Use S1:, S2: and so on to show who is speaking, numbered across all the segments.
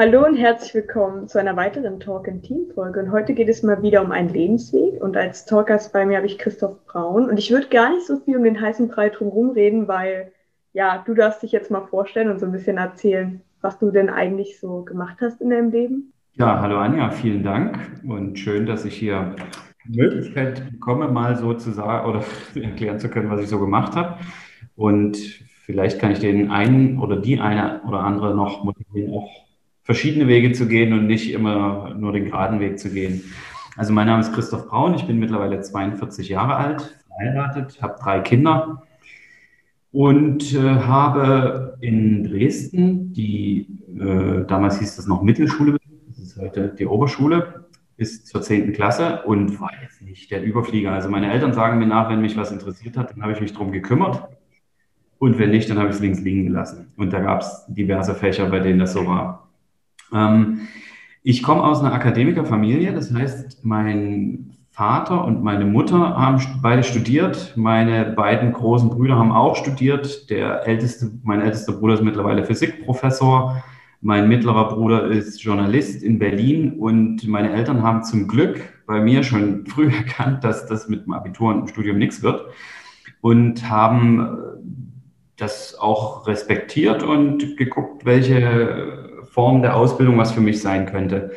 S1: Hallo und herzlich willkommen zu einer weiteren Talk in Team Folge. Und heute geht es mal wieder um einen Lebensweg. Und als Talkers bei mir habe ich Christoph Braun. Und ich würde gar nicht so viel um den heißen Brei drumherum reden, weil ja, du darfst dich jetzt mal vorstellen und so ein bisschen erzählen, was du denn eigentlich so gemacht hast in deinem Leben.
S2: Ja, hallo Anja, vielen Dank und schön, dass ich hier die Möglichkeit bekomme, mal so zu sagen oder erklären zu können, was ich so gemacht habe. Und vielleicht kann ich den einen oder die eine oder andere noch motivieren, auch verschiedene Wege zu gehen und nicht immer nur den geraden Weg zu gehen. Also mein Name ist Christoph Braun, ich bin mittlerweile 42 Jahre alt, verheiratet, habe drei Kinder und äh, habe in Dresden die, äh, damals hieß das noch Mittelschule, das ist heute die Oberschule, bis zur 10. Klasse und war jetzt nicht der Überflieger. Also meine Eltern sagen mir nach, wenn mich was interessiert hat, dann habe ich mich darum gekümmert. Und wenn nicht, dann habe ich es links liegen gelassen. Und da gab es diverse Fächer, bei denen das so war. Ähm, ich komme aus einer Akademikerfamilie, das heißt, mein Vater und meine Mutter haben beide studiert. Meine beiden großen Brüder haben auch studiert. Der älteste, mein ältester Bruder ist mittlerweile Physikprofessor. Mein mittlerer Bruder ist Journalist in Berlin und meine Eltern haben zum Glück bei mir schon früh erkannt, dass das mit dem Abitur und dem Studium nichts wird und haben das auch respektiert und geguckt, welche Form der Ausbildung was für mich sein könnte.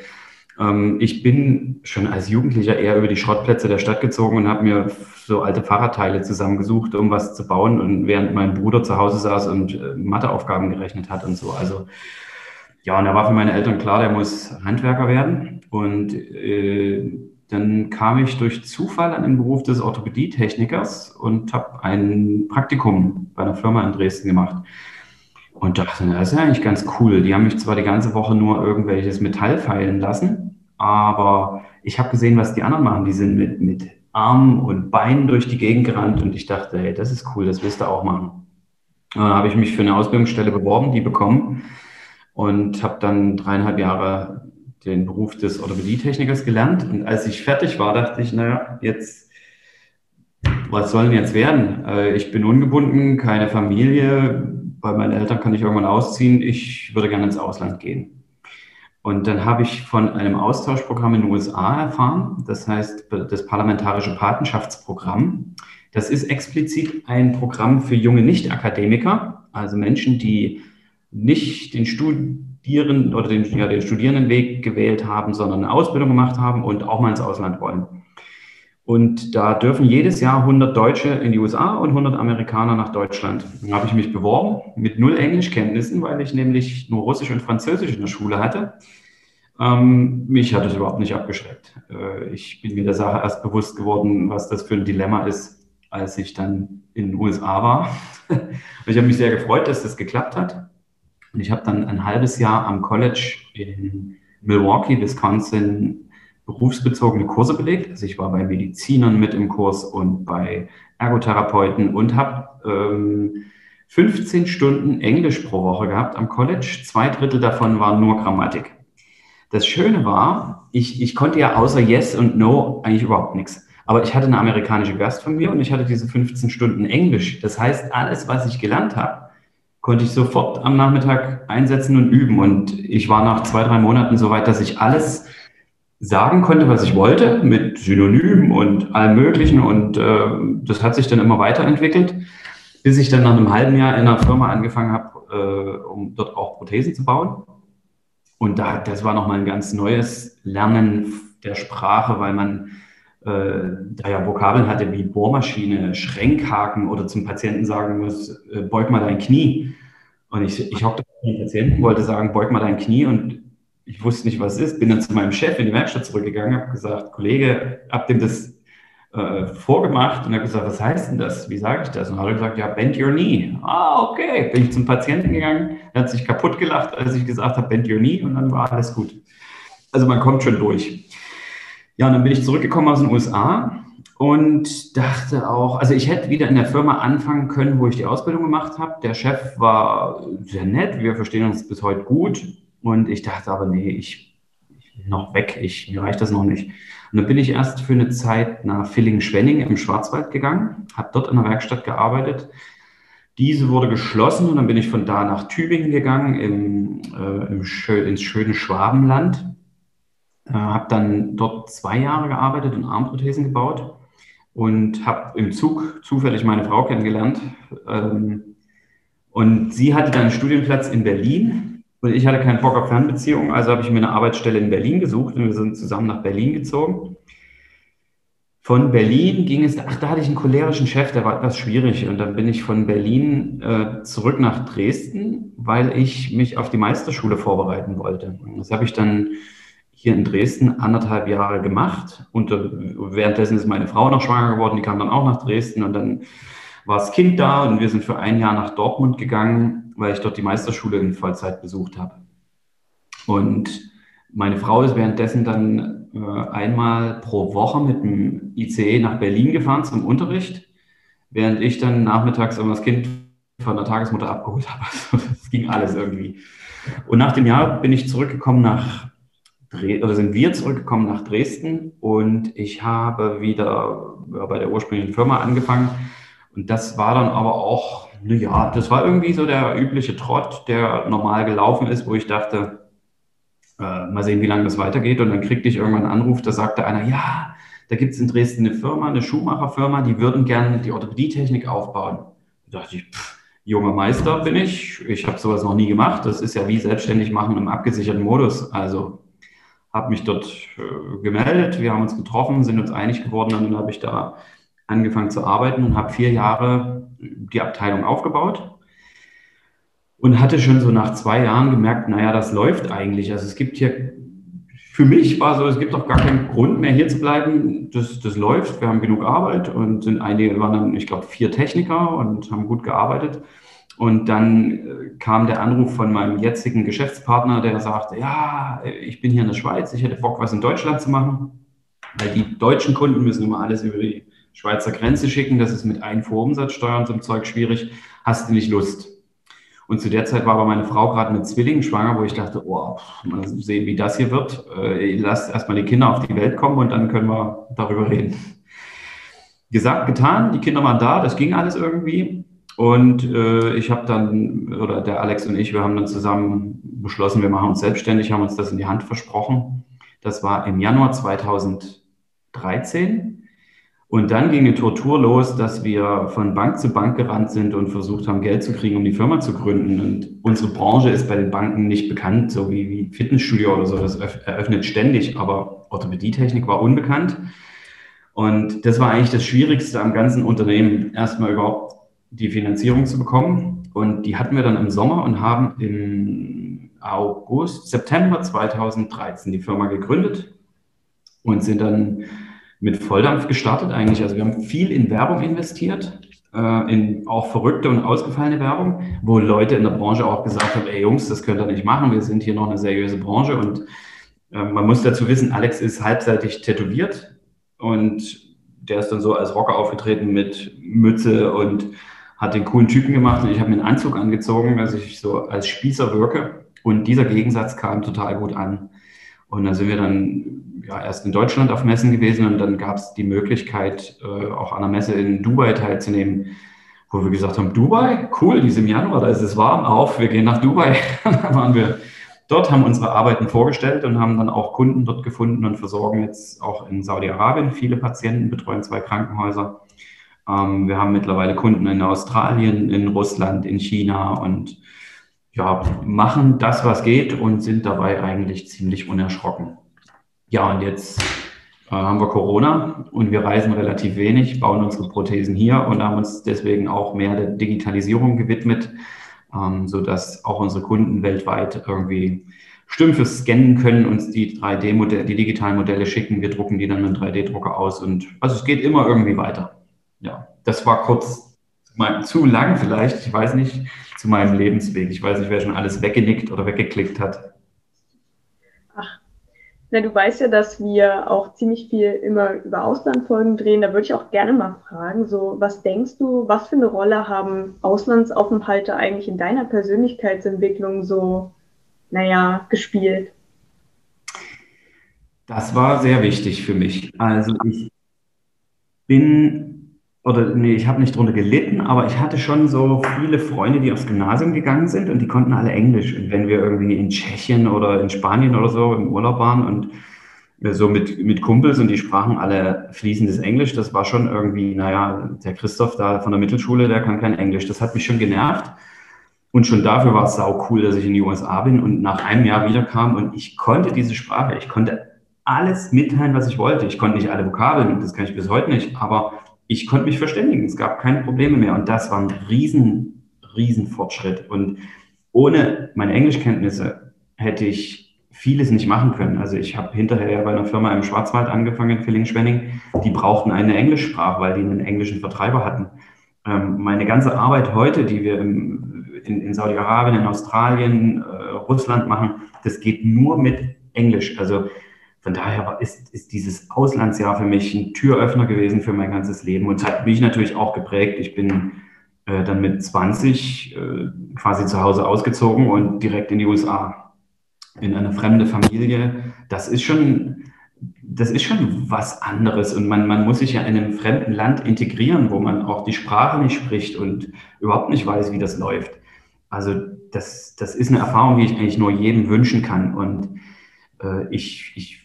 S2: Ähm, ich bin schon als Jugendlicher eher über die Schrottplätze der Stadt gezogen und habe mir so alte Fahrradteile zusammengesucht, um was zu bauen. Und während mein Bruder zu Hause saß und äh, Matheaufgaben gerechnet hat und so. Also ja, und da war für meine Eltern klar, der muss Handwerker werden. Und äh, dann kam ich durch Zufall an den Beruf des Orthopädietechnikers und habe ein Praktikum bei einer Firma in Dresden gemacht und dachte, das ist ja eigentlich ganz cool. Die haben mich zwar die ganze Woche nur irgendwelches Metall feilen lassen, aber ich habe gesehen, was die anderen machen. Die sind mit, mit Armen und Beinen durch die Gegend gerannt und ich dachte, hey, das ist cool, das willst du auch machen. Dann habe ich mich für eine Ausbildungsstelle beworben, die bekommen und habe dann dreieinhalb Jahre den Beruf des Orthopädietechnikers gelernt. Und als ich fertig war, dachte ich, naja, jetzt, was soll denn jetzt werden? Äh, ich bin ungebunden, keine Familie, bei meinen Eltern kann ich irgendwann ausziehen, ich würde gerne ins Ausland gehen. Und dann habe ich von einem Austauschprogramm in den USA erfahren, das heißt das Parlamentarische Patenschaftsprogramm. Das ist explizit ein Programm für junge Nicht-Akademiker, also Menschen, die nicht den Studierenden oder den, ja, den Studierendenweg gewählt haben, sondern eine Ausbildung gemacht haben und auch mal ins Ausland wollen. Und da dürfen jedes Jahr 100 Deutsche in die USA und 100 Amerikaner nach Deutschland. Dann habe ich mich beworben mit null Englischkenntnissen, weil ich nämlich nur Russisch und Französisch in der Schule hatte. Ähm, mich hat es überhaupt nicht abgeschreckt. Äh, ich bin mir der Sache erst bewusst geworden, was das für ein Dilemma ist, als ich dann in den USA war. ich habe mich sehr gefreut, dass das geklappt hat. Und ich habe dann ein halbes Jahr am College in Milwaukee, Wisconsin berufsbezogene Kurse belegt. Also ich war bei Medizinern mit im Kurs und bei Ergotherapeuten und habe ähm, 15 Stunden Englisch pro Woche gehabt am College. Zwei Drittel davon waren nur Grammatik. Das Schöne war, ich, ich konnte ja außer Yes und No eigentlich überhaupt nichts. Aber ich hatte eine amerikanische Gastfamilie und ich hatte diese 15 Stunden Englisch. Das heißt, alles, was ich gelernt habe, konnte ich sofort am Nachmittag einsetzen und üben. Und ich war nach zwei, drei Monaten so weit, dass ich alles sagen konnte, was ich wollte, mit Synonymen und allem Möglichen. Und äh, das hat sich dann immer weiterentwickelt, bis ich dann nach einem halben Jahr in einer Firma angefangen habe, äh, um dort auch Prothesen zu bauen. Und da, das war nochmal ein ganz neues Lernen der Sprache, weil man äh, da ja Vokabeln hatte wie Bohrmaschine, Schränkhaken oder zum Patienten sagen muss, äh, beug mal dein Knie. Und ich, ich hockte den Patienten, wollte sagen, beug mal dein Knie und ich wusste nicht, was ist, bin dann zu meinem Chef in die Werkstatt zurückgegangen, habe gesagt, Kollege, hab dem das äh, vorgemacht und habe gesagt, was heißt denn das? Wie sage ich das? Und habe gesagt, ja, bend your knee. Ah, okay. Bin ich zum Patienten gegangen, der hat sich kaputt gelacht, als ich gesagt habe, bend your knee und dann war alles gut. Also man kommt schon durch. Ja, und dann bin ich zurückgekommen aus den USA und dachte auch, also ich hätte wieder in der Firma anfangen können, wo ich die Ausbildung gemacht habe. Der Chef war sehr nett, wir verstehen uns bis heute gut. Und ich dachte aber, nee, ich, ich noch weg, ich, mir reicht das noch nicht. Und dann bin ich erst für eine Zeit nach Villingen-Schwenning im Schwarzwald gegangen, habe dort in der Werkstatt gearbeitet. Diese wurde geschlossen und dann bin ich von da nach Tübingen gegangen, im, äh, im schön, ins schöne Schwabenland. Äh, habe dann dort zwei Jahre gearbeitet und Armprothesen gebaut und habe im Zug zufällig meine Frau kennengelernt. Ähm, und sie hatte dann einen Studienplatz in Berlin und ich hatte keinen Bock auf Fernbeziehungen, also habe ich mir eine Arbeitsstelle in Berlin gesucht und wir sind zusammen nach Berlin gezogen. Von Berlin ging es, ach, da hatte ich einen cholerischen Chef, der war etwas schwierig. Und dann bin ich von Berlin äh, zurück nach Dresden, weil ich mich auf die Meisterschule vorbereiten wollte. Das habe ich dann hier in Dresden anderthalb Jahre gemacht. Und äh, währenddessen ist meine Frau noch schwanger geworden, die kam dann auch nach Dresden und dann war das Kind da und wir sind für ein Jahr nach Dortmund gegangen, weil ich dort die Meisterschule in Vollzeit besucht habe. Und meine Frau ist währenddessen dann äh, einmal pro Woche mit dem ICE nach Berlin gefahren zum Unterricht, während ich dann nachmittags immer das Kind von der Tagesmutter abgeholt habe. Also, das ging alles irgendwie. Und nach dem Jahr bin ich zurückgekommen nach oder sind wir zurückgekommen nach Dresden und ich habe wieder bei der ursprünglichen Firma angefangen. Und das war dann aber auch, naja, das war irgendwie so der übliche Trott, der normal gelaufen ist, wo ich dachte, äh, mal sehen, wie lange das weitergeht. Und dann kriegte ich irgendwann einen Anruf, da sagte einer, ja, da gibt es in Dresden eine Firma, eine Schuhmacherfirma, die würden gerne die Orthopädietechnik aufbauen. Da dachte ich, pff, junger Meister bin ich, ich habe sowas noch nie gemacht. Das ist ja wie selbstständig machen im abgesicherten Modus. Also habe mich dort äh, gemeldet, wir haben uns getroffen, sind uns einig geworden und dann habe ich da angefangen zu arbeiten und habe vier Jahre die Abteilung aufgebaut und hatte schon so nach zwei Jahren gemerkt, naja, das läuft eigentlich. Also es gibt hier, für mich war so, es gibt doch gar keinen Grund mehr hier zu bleiben. Das, das läuft, wir haben genug Arbeit und sind einige, waren dann, ich glaube, vier Techniker und haben gut gearbeitet. Und dann äh, kam der Anruf von meinem jetzigen Geschäftspartner, der sagte, ja, ich bin hier in der Schweiz, ich hätte Bock, was in Deutschland zu machen, weil die deutschen Kunden müssen immer alles über die Schweizer Grenze schicken, das ist mit Einfuhrumsatzsteuern und so Zeug schwierig, hast du nicht Lust. Und zu der Zeit war aber meine Frau gerade mit Zwillingen schwanger, wo ich dachte, oh, mal sehen, wie das hier wird. Äh, lasst erstmal die Kinder auf die Welt kommen und dann können wir darüber reden. Gesagt, getan, die Kinder waren da, das ging alles irgendwie. Und äh, ich habe dann, oder der Alex und ich, wir haben dann zusammen beschlossen, wir machen uns selbstständig, haben uns das in die Hand versprochen. Das war im Januar 2013. Und dann ging eine Tortur los, dass wir von Bank zu Bank gerannt sind und versucht haben, Geld zu kriegen, um die Firma zu gründen. Und unsere Branche ist bei den Banken nicht bekannt, so wie, wie Fitnessstudio oder so. Das eröffnet ständig, aber Orthopädietechnik war unbekannt. Und das war eigentlich das Schwierigste am ganzen Unternehmen, erstmal überhaupt die Finanzierung zu bekommen. Und die hatten wir dann im Sommer und haben im August, September 2013 die Firma gegründet und sind dann mit Volldampf gestartet eigentlich. Also wir haben viel in Werbung investiert, äh, in auch verrückte und ausgefallene Werbung, wo Leute in der Branche auch gesagt haben, ey Jungs, das könnt ihr nicht machen, wir sind hier noch eine seriöse Branche. Und äh, man muss dazu wissen, Alex ist halbseitig tätowiert und der ist dann so als Rocker aufgetreten mit Mütze und hat den coolen Typen gemacht und ich habe mir einen Anzug angezogen, dass ich so als Spießer wirke. Und dieser Gegensatz kam total gut an. Und da sind wir dann ja, erst in Deutschland auf Messen gewesen und dann gab es die Möglichkeit, äh, auch an einer Messe in Dubai teilzunehmen, wo wir gesagt haben, Dubai, cool, die ist im Januar, da ist es warm, auf, wir gehen nach Dubai. da waren wir dort, haben unsere Arbeiten vorgestellt und haben dann auch Kunden dort gefunden und versorgen jetzt auch in Saudi-Arabien viele Patienten, betreuen zwei Krankenhäuser. Ähm, wir haben mittlerweile Kunden in Australien, in Russland, in China und ja, machen das, was geht und sind dabei eigentlich ziemlich unerschrocken. Ja, und jetzt äh, haben wir Corona und wir reisen relativ wenig, bauen unsere Prothesen hier und haben uns deswegen auch mehr der Digitalisierung gewidmet, ähm, sodass auch unsere Kunden weltweit irgendwie Stümpfe scannen können, uns die 3D-Modelle, die digitalen Modelle schicken, wir drucken die dann mit einem 3D-Drucker aus und also es geht immer irgendwie weiter. Ja, das war kurz zu lang vielleicht, ich weiß nicht, zu meinem Lebensweg. Ich weiß nicht, wer schon alles weggenickt oder weggeklickt hat.
S1: Ach, Na, du weißt ja, dass wir auch ziemlich viel immer über Auslandfolgen drehen. Da würde ich auch gerne mal fragen, so, was denkst du, was für eine Rolle haben Auslandsaufenthalte eigentlich in deiner Persönlichkeitsentwicklung so, naja, gespielt?
S2: Das war sehr wichtig für mich. Also ich bin oder nee, ich habe nicht drunter gelitten, aber ich hatte schon so viele Freunde, die aufs Gymnasium gegangen sind und die konnten alle Englisch. Und wenn wir irgendwie in Tschechien oder in Spanien oder so im Urlaub waren und so mit, mit Kumpels und die sprachen alle fließendes Englisch, das war schon irgendwie, naja, der Christoph da von der Mittelschule, der kann kein Englisch. Das hat mich schon genervt. Und schon dafür war es sau cool, dass ich in die USA bin und nach einem Jahr wiederkam und ich konnte diese Sprache, ich konnte alles mitteilen, was ich wollte. Ich konnte nicht alle Vokabeln, das kann ich bis heute nicht, aber ich konnte mich verständigen. Es gab keine Probleme mehr. Und das war ein riesen, riesen Fortschritt. Und ohne meine Englischkenntnisse hätte ich vieles nicht machen können. Also ich habe hinterher bei einer Firma im Schwarzwald angefangen, in Villingen-Schwenning. Die brauchten eine Englischsprache, weil die einen englischen Vertreiber hatten. Ähm, meine ganze Arbeit heute, die wir im, in, in Saudi-Arabien, in Australien, äh, Russland machen, das geht nur mit Englisch. Also von daher ist, ist dieses Auslandsjahr für mich ein Türöffner gewesen für mein ganzes Leben und hat mich natürlich auch geprägt. Ich bin äh, dann mit 20 äh, quasi zu Hause ausgezogen und direkt in die USA in eine fremde Familie. Das ist schon, das ist schon was anderes und man, man muss sich ja in einem fremden Land integrieren, wo man auch die Sprache nicht spricht und überhaupt nicht weiß, wie das läuft. Also das, das ist eine Erfahrung, die ich eigentlich nur jedem wünschen kann und äh, ich, ich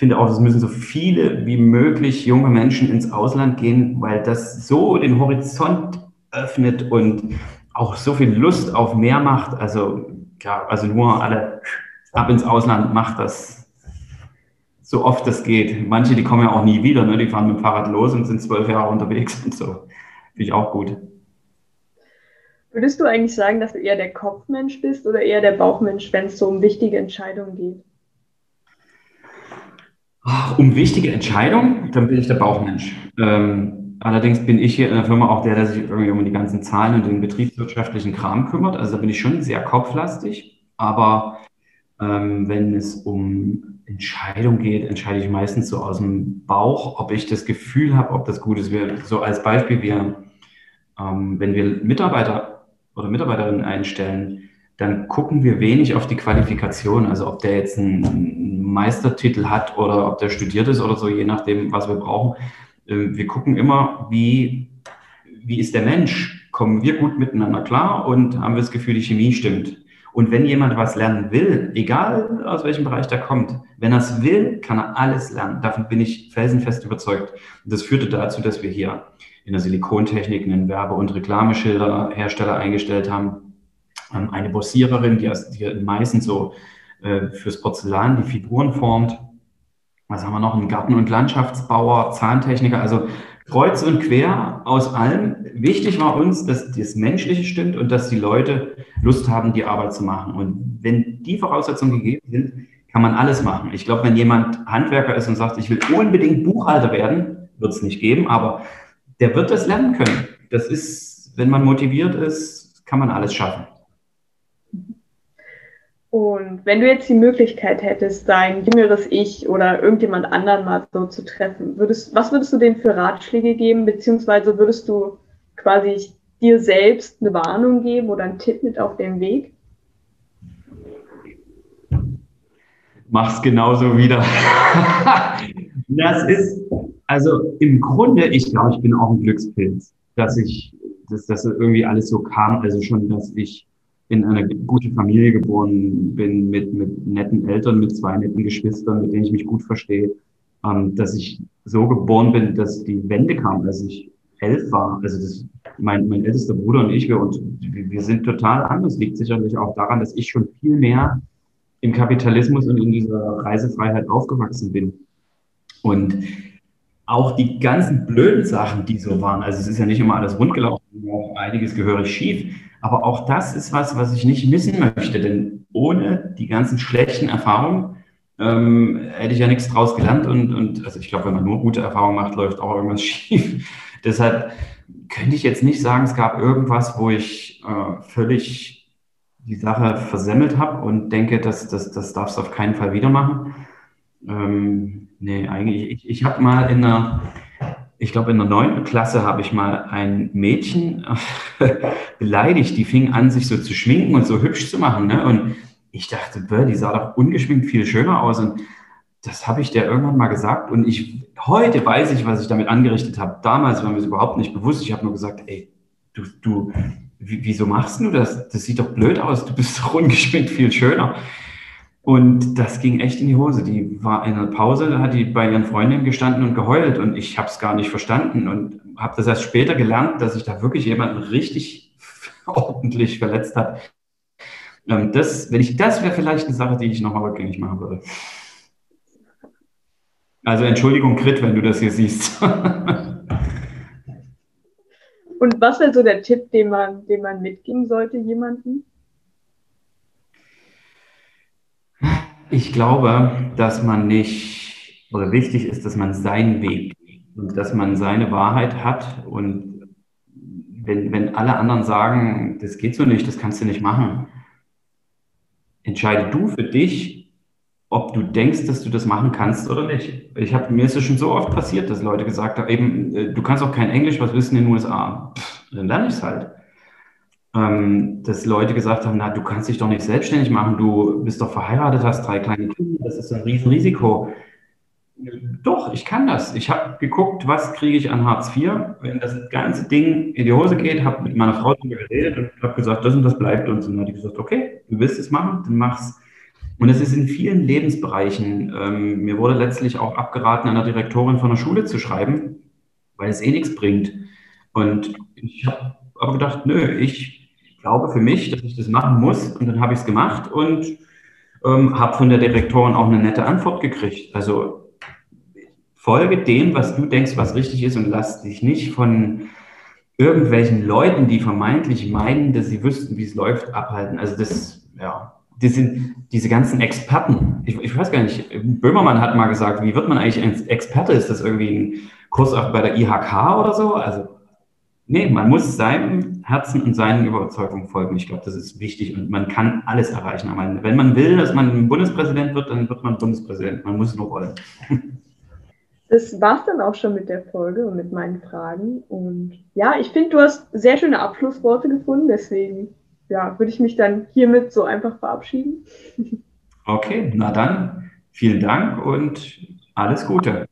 S2: finde auch, es müssen so viele wie möglich junge Menschen ins Ausland gehen, weil das so den Horizont öffnet und auch so viel Lust auf mehr macht. Also, ja, also nur alle ab ins Ausland macht das so oft es geht. Manche, die kommen ja auch nie wieder, ne? die fahren mit dem Fahrrad los und sind zwölf Jahre unterwegs und so. Finde ich auch gut.
S1: Würdest du eigentlich sagen, dass du eher der Kopfmensch bist oder eher der Bauchmensch, wenn es so um wichtige Entscheidungen geht?
S2: Um wichtige Entscheidungen, dann bin ich der Bauchmensch. Ähm, allerdings bin ich hier in der Firma auch der, der sich irgendwie um die ganzen Zahlen und den betriebswirtschaftlichen Kram kümmert. Also da bin ich schon sehr kopflastig. Aber ähm, wenn es um Entscheidungen geht, entscheide ich meistens so aus dem Bauch, ob ich das Gefühl habe, ob das gut ist. Wir, so als Beispiel, wir, ähm, wenn wir Mitarbeiter oder Mitarbeiterinnen einstellen, dann gucken wir wenig auf die Qualifikation, also ob der jetzt einen Meistertitel hat oder ob der studiert ist oder so, je nachdem, was wir brauchen. Ähm, wir gucken immer, wie, wie ist der Mensch? Kommen wir gut miteinander klar und haben wir das Gefühl, die Chemie stimmt? Und wenn jemand was lernen will, egal aus welchem Bereich der kommt, wenn er es will, kann er alles lernen. Davon bin ich felsenfest überzeugt. Und das führte dazu, dass wir hier in der Silikontechnik einen Werbe- und Reklameschilderhersteller eingestellt haben, ähm, eine Bossiererin, die, die meistens so äh, fürs Porzellan die Figuren formt. Was haben wir noch? Einen Garten- und Landschaftsbauer, Zahntechniker, also kreuz und quer aus allem. Wichtig war uns, dass das Menschliche stimmt und dass die Leute Lust haben, die Arbeit zu machen. Und wenn die Voraussetzungen gegeben sind, kann man alles machen. Ich glaube, wenn jemand Handwerker ist und sagt, ich will unbedingt Buchhalter werden, wird es nicht geben, aber der wird das lernen können. Das ist, wenn man motiviert ist, kann man alles schaffen.
S1: Und wenn du jetzt die Möglichkeit hättest, dein jüngeres Ich oder irgendjemand anderen mal so zu treffen, würdest, was würdest du denen für Ratschläge geben, beziehungsweise würdest du quasi dir selbst eine Warnung geben oder einen Tipp mit auf den Weg?
S2: Mach's genauso wieder. das ist, also im Grunde, ich glaube, ich bin auch ein Glückspilz, dass ich, dass das irgendwie alles so kam, also schon, dass ich in einer guten Familie geboren bin, mit, mit netten Eltern, mit zwei netten Geschwistern, mit denen ich mich gut verstehe, ähm, dass ich so geboren bin, dass die Wende kam, als ich elf war. Also das, mein, mein ältester Bruder und ich, wir, und wir sind total anders. Liegt sicherlich auch daran, dass ich schon viel mehr im Kapitalismus und in dieser Reisefreiheit aufgewachsen bin. Und auch die ganzen blöden Sachen, die so waren, also es ist ja nicht immer alles rundgelaufen, einiges gehörig schief, aber auch das ist was, was ich nicht missen möchte, denn ohne die ganzen schlechten Erfahrungen ähm, hätte ich ja nichts draus gelernt. Und, und also ich glaube, wenn man nur gute Erfahrungen macht, läuft auch irgendwas schief. Deshalb könnte ich jetzt nicht sagen, es gab irgendwas, wo ich äh, völlig die Sache versemmelt habe und denke, das, das, das darfst du auf keinen Fall wieder machen. Ähm, nee, eigentlich, ich, ich habe mal in einer, ich glaube in der neunten Klasse habe ich mal ein Mädchen beleidigt, die fing an, sich so zu schminken und so hübsch zu machen. Ne? Und ich dachte, die sah doch ungeschminkt viel schöner aus. Und das habe ich der irgendwann mal gesagt. Und ich, heute weiß ich, was ich damit angerichtet habe. Damals war mir das überhaupt nicht bewusst. Ich habe nur gesagt, ey, du, du, wieso machst du das? Das sieht doch blöd aus. Du bist doch ungeschminkt viel schöner. Und das ging echt in die Hose. Die war in einer Pause, da hat die bei ihren Freundinnen gestanden und geheult und ich habe es gar nicht verstanden und habe das erst später gelernt, dass ich da wirklich jemanden richtig ordentlich verletzt habe. Ähm, das, wenn ich, das wäre vielleicht eine Sache, die ich nochmal rückgängig machen würde. Also Entschuldigung, Krit, wenn du das hier siehst.
S1: Und was wäre so der Tipp, den man, den man mitgeben sollte, jemandem?
S2: Ich glaube, dass man nicht, oder wichtig ist, dass man seinen Weg und dass man seine Wahrheit hat. Und wenn, wenn alle anderen sagen, das geht so nicht, das kannst du nicht machen, entscheide du für dich, ob du denkst, dass du das machen kannst oder nicht. Ich habe mir ist es schon so oft passiert, dass Leute gesagt haben, eben, äh, du kannst auch kein Englisch, was wissen in den USA? Pff, dann lerne ich es halt ähm, dass Leute gesagt haben, na, du kannst dich doch nicht selbstständig machen, du bist doch verheiratet, hast drei kleine Kinder, das ist ein Riesenrisiko. Doch, ich kann das. Ich habe geguckt, was kriege ich an Hartz IV. Wenn das ganze Ding in die Hose geht, habe mit meiner Frau darüber geredet und habe gesagt, das und das bleibt uns. Und dann hat die gesagt, okay, du willst es machen, dann mach's. Und es ist in vielen Lebensbereichen. Ähm, mir wurde letztlich auch abgeraten, einer Direktorin von der Schule zu schreiben, weil es eh nichts bringt. Und ich habe aber gedacht, nö, ich glaube für mich, dass ich das machen muss. Und dann habe ich es gemacht und ähm, habe von der Direktorin auch eine nette Antwort gekriegt. Also folge dem, was du denkst, was richtig ist und lass dich nicht von irgendwelchen Leuten, die vermeintlich meinen, dass sie wüssten, wie es läuft, abhalten. Also das, ja, das sind diese ganzen Experten. Ich, ich, weiß gar nicht, Böhmermann hat mal gesagt, wie wird man eigentlich ein Experte? Ist das irgendwie ein Kurs auch bei der IHK oder so? Also Nee, man muss seinem Herzen und seinen Überzeugungen folgen. Ich glaube, das ist wichtig und man kann alles erreichen. Aber wenn man will, dass man Bundespräsident wird, dann wird man Bundespräsident. Man muss nur wollen.
S1: Das war's dann auch schon mit der Folge und mit meinen Fragen. Und ja, ich finde, du hast sehr schöne Abschlussworte gefunden. Deswegen ja, würde ich mich dann hiermit so einfach verabschieden.
S2: Okay, na dann, vielen Dank und alles Gute.